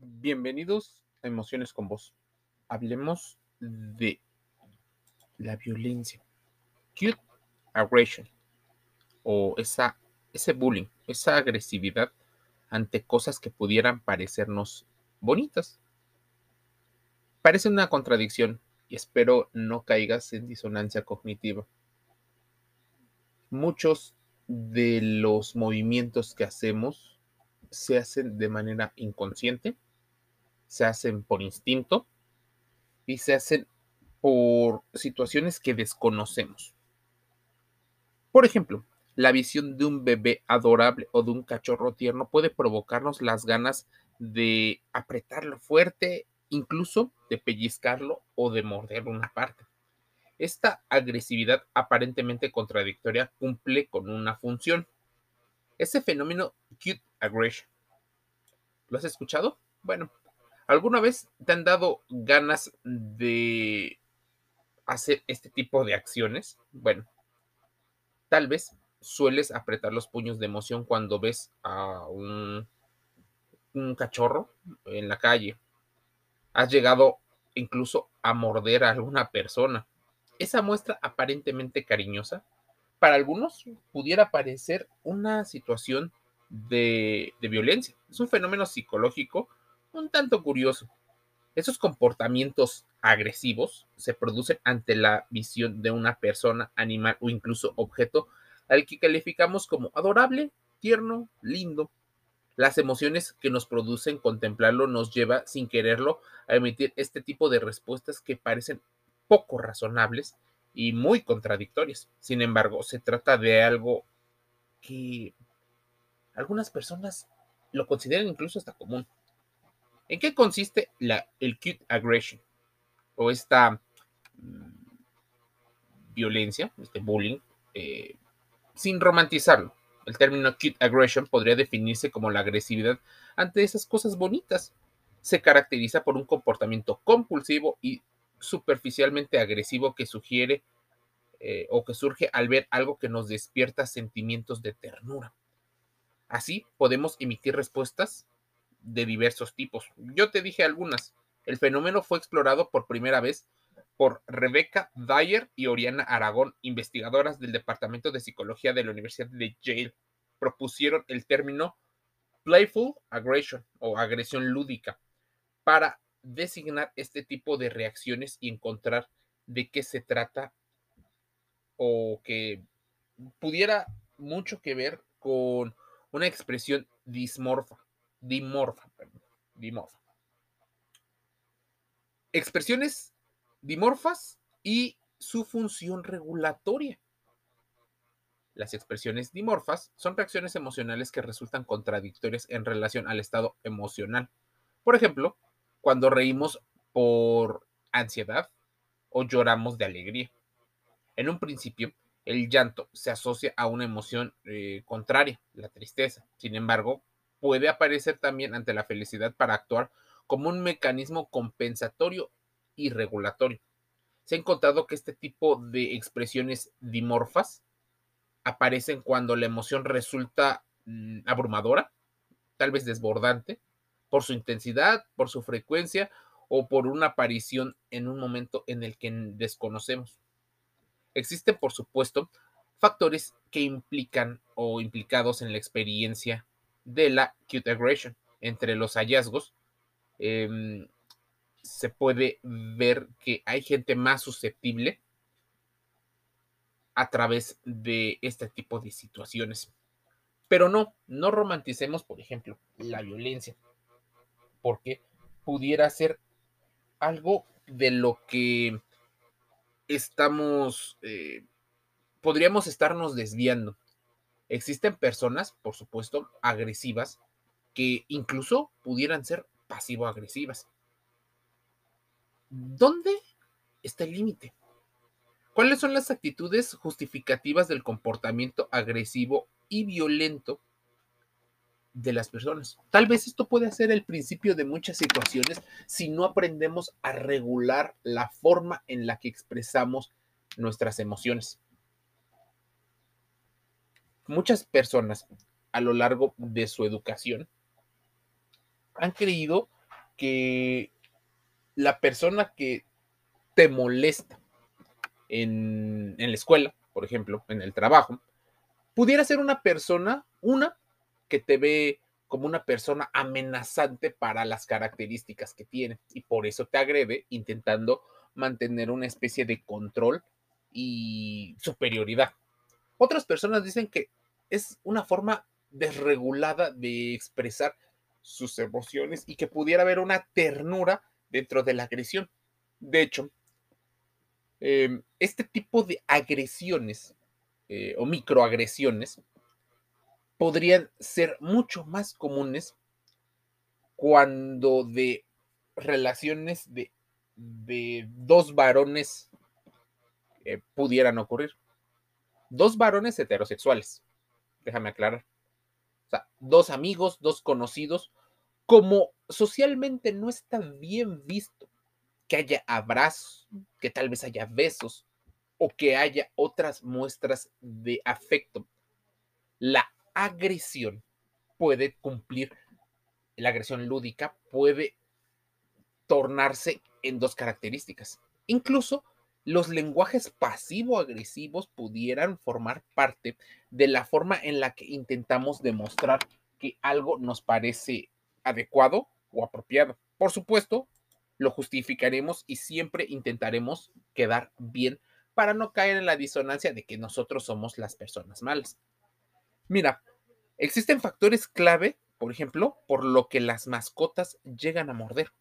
Bienvenidos a Emociones con Vos. Hablemos de la violencia. Cute aggression. O esa, ese bullying, esa agresividad ante cosas que pudieran parecernos bonitas. Parece una contradicción y espero no caigas en disonancia cognitiva. Muchos de los movimientos que hacemos se hacen de manera inconsciente, se hacen por instinto y se hacen por situaciones que desconocemos. Por ejemplo, la visión de un bebé adorable o de un cachorro tierno puede provocarnos las ganas de apretarlo fuerte, incluso de pellizcarlo o de morder una parte. Esta agresividad aparentemente contradictoria cumple con una función. Ese fenómeno cute aggression. ¿Lo has escuchado? Bueno, ¿alguna vez te han dado ganas de hacer este tipo de acciones? Bueno, tal vez sueles apretar los puños de emoción cuando ves a un, cachorro en la calle. Has llegado incluso a morder a alguna persona esa muestra aparentemente cariñosa, para algunos pudiera parecer una situación de, violencia. Es un fenómeno psicológico un tanto curioso. Esos comportamientos agresivos se producen ante la visión de una persona, animal o incluso objeto al que calificamos como adorable, tierno, lindo. Las emociones que nos producen contemplarlo nos lleva sin quererlo a emitir este tipo de respuestas que parecen poco razonables y muy contradictorias. Sin embargo, se trata de algo que algunas personas lo consideran incluso hasta común. ¿En qué consiste la, el cute aggression? O esta mm, violencia, este bullying, eh, sin romantizarlo. El término cute aggression podría definirse como la agresividad ante esas cosas bonitas. Se caracteriza por un comportamiento compulsivo y superficialmente agresivo que sugiere eh, o que surge al ver algo que nos despierta sentimientos de ternura. Así podemos emitir respuestas de diversos tipos. Yo te dije algunas. El fenómeno fue explorado por primera vez por Rebecca Dyer y Oriana Aragón, investigadoras del Departamento de Psicología de la Universidad de Yale. Propusieron el término playful aggression o agresión lúdica para designar este tipo de reacciones y encontrar de qué se trata o que pudiera mucho que ver con una expresión dismorfa, dimorfa, dimorfa. Expresiones dimorfas y su función regulatoria. Las expresiones dimorfas son reacciones emocionales que resultan contradictorias en relación al estado emocional. Por ejemplo, cuando reímos por ansiedad o lloramos de alegría. En un principio, el llanto se asocia a una emoción eh, contraria, la tristeza. Sin embargo, puede aparecer también ante la felicidad para actuar como un mecanismo compensatorio y regulatorio. Se ha encontrado que este tipo de expresiones dimorfas aparecen cuando la emoción resulta mm, abrumadora, tal vez desbordante, por su intensidad, por su frecuencia o por una aparición en un momento en el que desconocemos. Existen, por supuesto, factores que implican o implicados en la experiencia de la cute aggression. Entre los hallazgos, em, se puede ver que hay gente más susceptible a través de este tipo de situaciones. Pero no, no romanticemos, por ejemplo, la violencia porque pudiera ser algo de lo que estamos, eh, podríamos estarnos desviando. Existen personas, por supuesto, agresivas, que incluso pudieran ser pasivo-agresivas. ¿Dónde está el límite? ¿Cuáles son las actitudes justificativas del comportamiento agresivo y violento de las personas. Tal vez esto puede ser el principio de muchas situaciones si no aprendemos a regular la forma en la que expresamos nuestras emociones. Muchas personas a lo largo de su educación han creído que la persona que te molesta en, en la escuela, por ejemplo, en el trabajo, pudiera ser una persona, una, que te ve como una persona amenazante para las características que tiene y por eso te agrede intentando mantener una especie de control y superioridad. Otras personas dicen que es una forma desregulada de expresar sus emociones y que pudiera haber una ternura dentro de la agresión. De hecho, em, este tipo de agresiones eh, o microagresiones podrían ser mucho más comunes cuando de relaciones de, dos varones eh, pudieran ocurrir. Dos varones heterosexuales, déjame aclarar. O sea, dos amigos, dos conocidos, como socialmente no está bien visto que haya abrazos, que tal vez haya besos o que haya otras muestras de afecto. La agresión puede cumplir, la agresión lúdica puede tornarse en dos características. Incluso los lenguajes pasivo-agresivos pudieran formar parte de la forma en la que intentamos demostrar que algo nos parece adecuado o apropiado. Por supuesto, lo justificaremos y siempre intentaremos quedar bien para no caer en la disonancia de que nosotros somos las personas malas. Mira, existen factores clave, por ejemplo, por lo que las mascotas llegan a morder.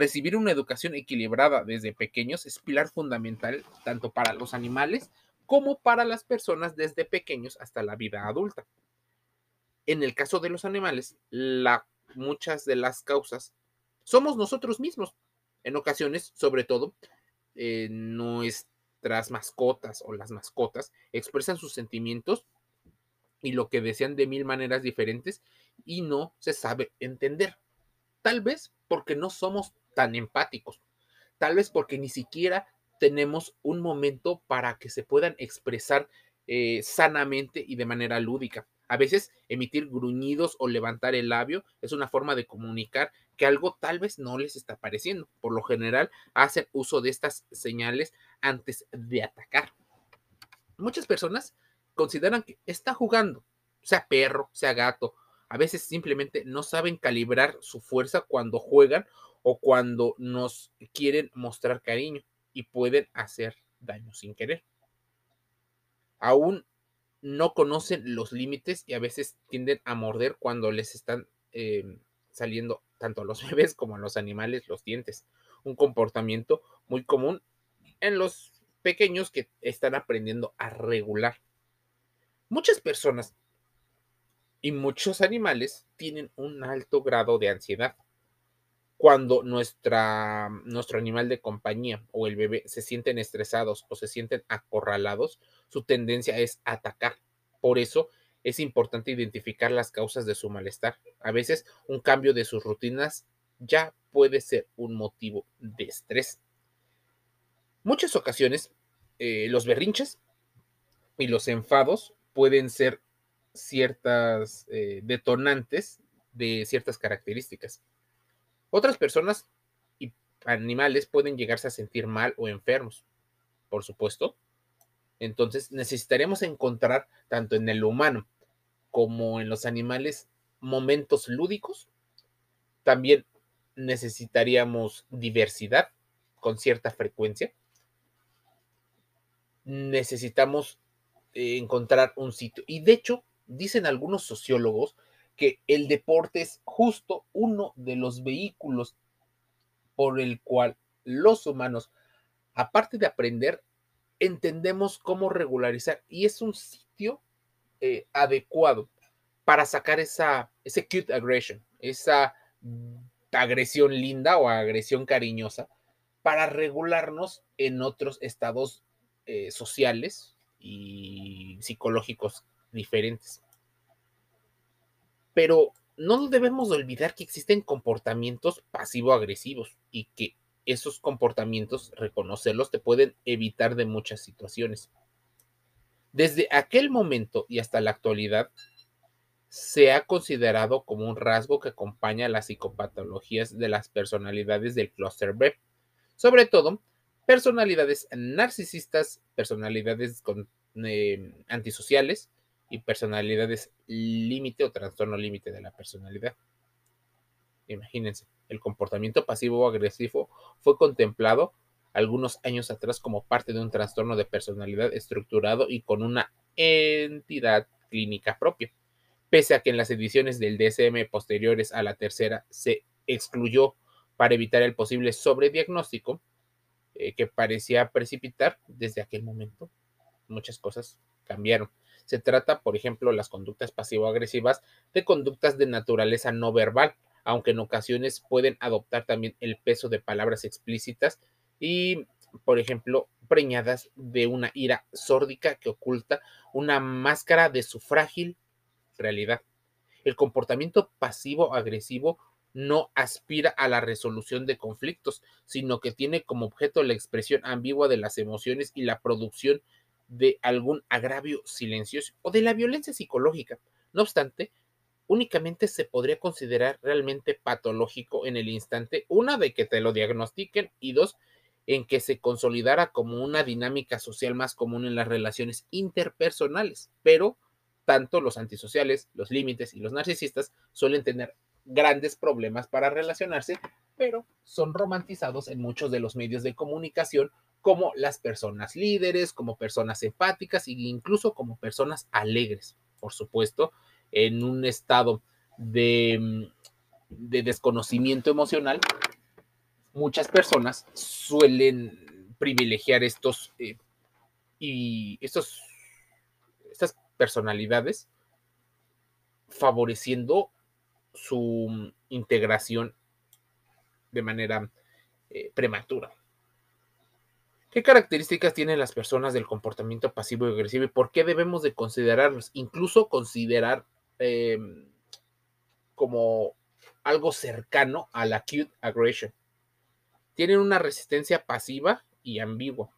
Recibir una educación equilibrada desde pequeños es pilar fundamental tanto para los animales como para las personas desde pequeños hasta la vida adulta. En el caso de los animales, muchas de las causas somos nosotros mismos. En ocasiones, sobre todo, eh, nuestras mascotas o las mascotas expresan sus sentimientos y lo que desean de mil maneras diferentes y no se sabe entender. Tal vez porque no somos tan empáticos, tal vez porque ni siquiera tenemos un momento para que se puedan expresar eh, sanamente y de manera lúdica. A veces emitir gruñidos o levantar el labio es una forma de comunicar que algo tal vez no les está pareciendo. Por lo general hacen uso de estas señales antes de atacar. Muchas personas consideran que está jugando, sea perro, sea gato. A veces simplemente no saben calibrar su fuerza cuando juegan o cuando nos quieren mostrar cariño y pueden hacer daño sin querer. Aún no conocen los límites y a veces tienden a morder cuando les están em, saliendo tanto a los bebés como a los animales los dientes. Un comportamiento muy común en los pequeños que están aprendiendo a regular Muchas personas y muchos animales tienen un alto grado de ansiedad. Cuando nuestro animal de compañía o el bebé se sienten estresados o se sienten acorralados, su tendencia es atacar. Por eso es importante identificar las causas de su malestar. A veces un cambio de sus rutinas ya puede ser un motivo de estrés. Muchas ocasiones eh, los berrinches y los enfados pueden ser ciertas eh, detonantes de ciertas características. Otras personas y animales pueden llegarse a sentir mal o enfermos, por supuesto. Entonces necesitaremos encontrar tanto en el humano como en los animales momentos lúdicos. También necesitaríamos diversidad con cierta frecuencia. Necesitamos encontrar un sitio. Y de hecho, dicen algunos sociólogos que el deporte es justo uno de los vehículos por el cual los humanos, aparte de aprender, entendemos cómo regularizar y es un sitio eh, adecuado para sacar esa, ese cute aggression, esa agresión linda o agresión cariñosa, para regularnos en otros estados eh, sociales y psicológicos diferentes. Pero no debemos olvidar que existen comportamientos pasivo-agresivos y que esos comportamientos, reconocerlos, te pueden evitar de muchas situaciones. Desde aquel momento y hasta la actualidad, se ha considerado como un rasgo que acompaña las psicopatologías de las personalidades del clúster B, sobre todo personalidades narcisistas, personalidades eh, antisociales y personalidades límite o trastorno límite de la personalidad. Imagínense, el comportamiento pasivo o agresivo fue contemplado algunos años atrás como parte de un trastorno de personalidad estructurado y con una entidad clínica propia pese a que en las ediciones del DSM posteriores a la tercera se excluyó para evitar el posible sobrediagnóstico eh, que parecía precipitar desde aquel momento. Muchas cosas cambiaron. Se trata, por ejemplo, las conductas pasivo-agresivas de conductas de naturaleza no verbal, aunque en ocasiones pueden adoptar también el peso de palabras explícitas y, por ejemplo, preñadas de una ira sórdica que oculta una máscara de su frágil realidad. El comportamiento pasivo-agresivo no aspira a la resolución de conflictos, sino que tiene como objeto la expresión ambigua de las emociones y la producción de algún agravio silencioso o de la violencia psicológica. No obstante, únicamente se podría considerar realmente patológico en el instante, una, de que te lo diagnostiquen y dos, en que se consolidara como una dinámica social más común en las relaciones interpersonales, pero tanto los antisociales, los límites y los narcisistas suelen tener grandes problemas para relacionarse, pero son romantizados en muchos de los medios de comunicación como las personas líderes, como personas empáticas e incluso como personas alegres. Por supuesto, en un estado de, de desconocimiento emocional, muchas personas suelen privilegiar estos eh, y estos personalidades, favoreciendo su integración de manera eh, prematura. ¿Qué características tienen las personas del comportamiento pasivo y agresivo y por qué debemos de considerarlos? Incluso considerar em, como algo cercano a la acute aggression. Tienen una resistencia pasiva y ambigua.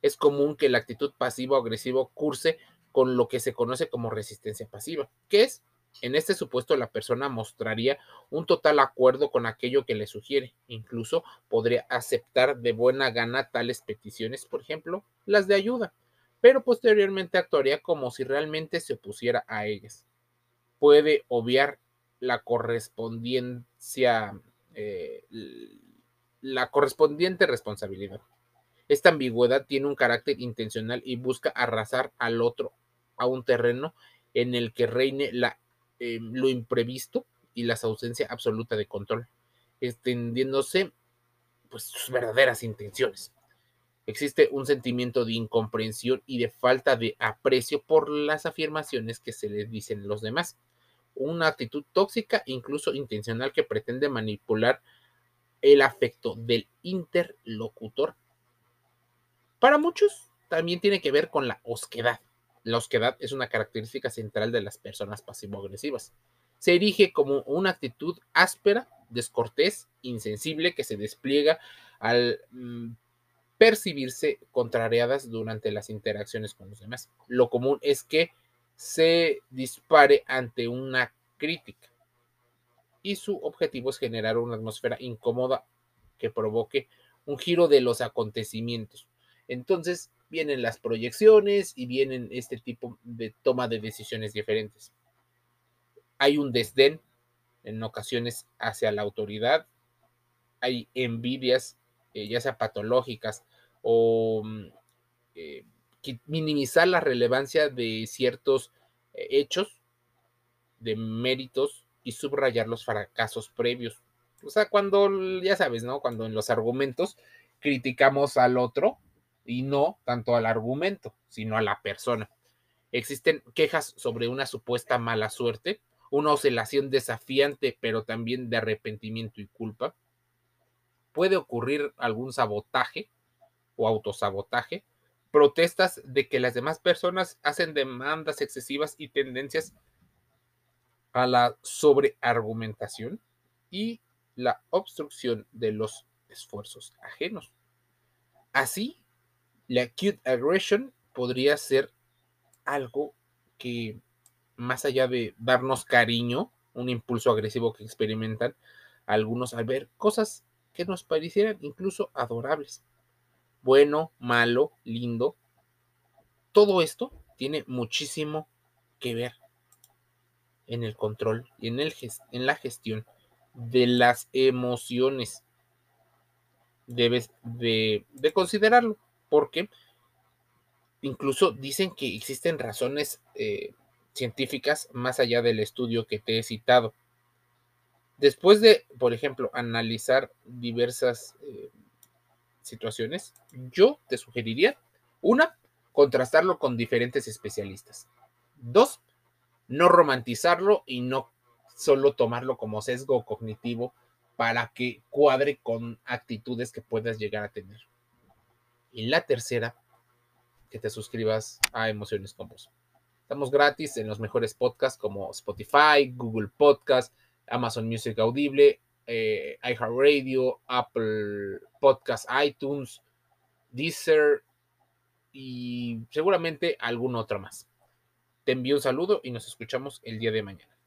Es común que la actitud pasivo agresivo curse con lo que se conoce como resistencia pasiva, que es, en este supuesto, la persona mostraría un total acuerdo con aquello que le sugiere, incluso podría aceptar de buena gana tales peticiones, por ejemplo, las de ayuda, pero posteriormente actuaría como si realmente se opusiera a ellas. Puede obviar la correspondencia, eh, la correspondiente responsabilidad. Esta ambigüedad tiene un carácter intencional y busca arrasar al otro a un terreno en el que reine la, eh, lo imprevisto y la ausencia absoluta de control, extendiéndose pues sus verdaderas intenciones. Existe un sentimiento de incomprensión y de falta de aprecio por las afirmaciones que se les dicen los demás. Una actitud tóxica, incluso intencional, que pretende manipular el afecto del interlocutor para muchos también tiene que ver con la osquedad. La osquedad es una característica central de las personas pasivo-agresivas. Se erige como una actitud áspera, descortés, insensible que se despliega al mm, percibirse contrariadas durante las interacciones con los demás. Lo común es que se dispare ante una crítica y su objetivo es generar una atmósfera incómoda que provoque un giro de los acontecimientos, entonces vienen las proyecciones y vienen este tipo de toma de decisiones diferentes. Hay un desdén en ocasiones hacia la autoridad, hay envidias, eh, ya sea patológicas o mm, eh, minimizar la relevancia de ciertos eh, hechos, de méritos y subrayar los fracasos previos. O sea, cuando, ya sabes, ¿no? Cuando en los argumentos criticamos al otro, y no tanto al argumento, sino a la persona. Existen quejas sobre una supuesta mala suerte, una oscilación desafiante, pero también de arrepentimiento y culpa. Puede ocurrir algún sabotaje o autosabotaje, protestas de que las demás personas hacen demandas excesivas y tendencias a la sobreargumentación y la obstrucción de los esfuerzos ajenos. Así, la acute aggression podría ser algo que más allá de darnos cariño, un impulso agresivo que experimentan algunos al ver cosas que nos parecieran incluso adorables. Bueno, malo, lindo. Todo esto tiene muchísimo que ver en el control y en, el, en la gestión de las emociones. Debes de, de considerarlo, porque incluso dicen que existen razones eh, científicas más allá del estudio que te he citado. Después de, por ejemplo, analizar diversas eh, situaciones, yo te sugeriría, una, contrastarlo con diferentes especialistas. Dos, no romantizarlo y no solo tomarlo como sesgo cognitivo para que cuadre con actitudes que puedas llegar a tener. Y la tercera, que te suscribas a Emociones con. Estamos gratis en los mejores podcasts como Spotify, Google Podcast, Amazon Music Audible, eh, iHeartRadio, Apple Podcast, iTunes, Deezer y seguramente algún otro más. Te envío un saludo y nos escuchamos el día de mañana.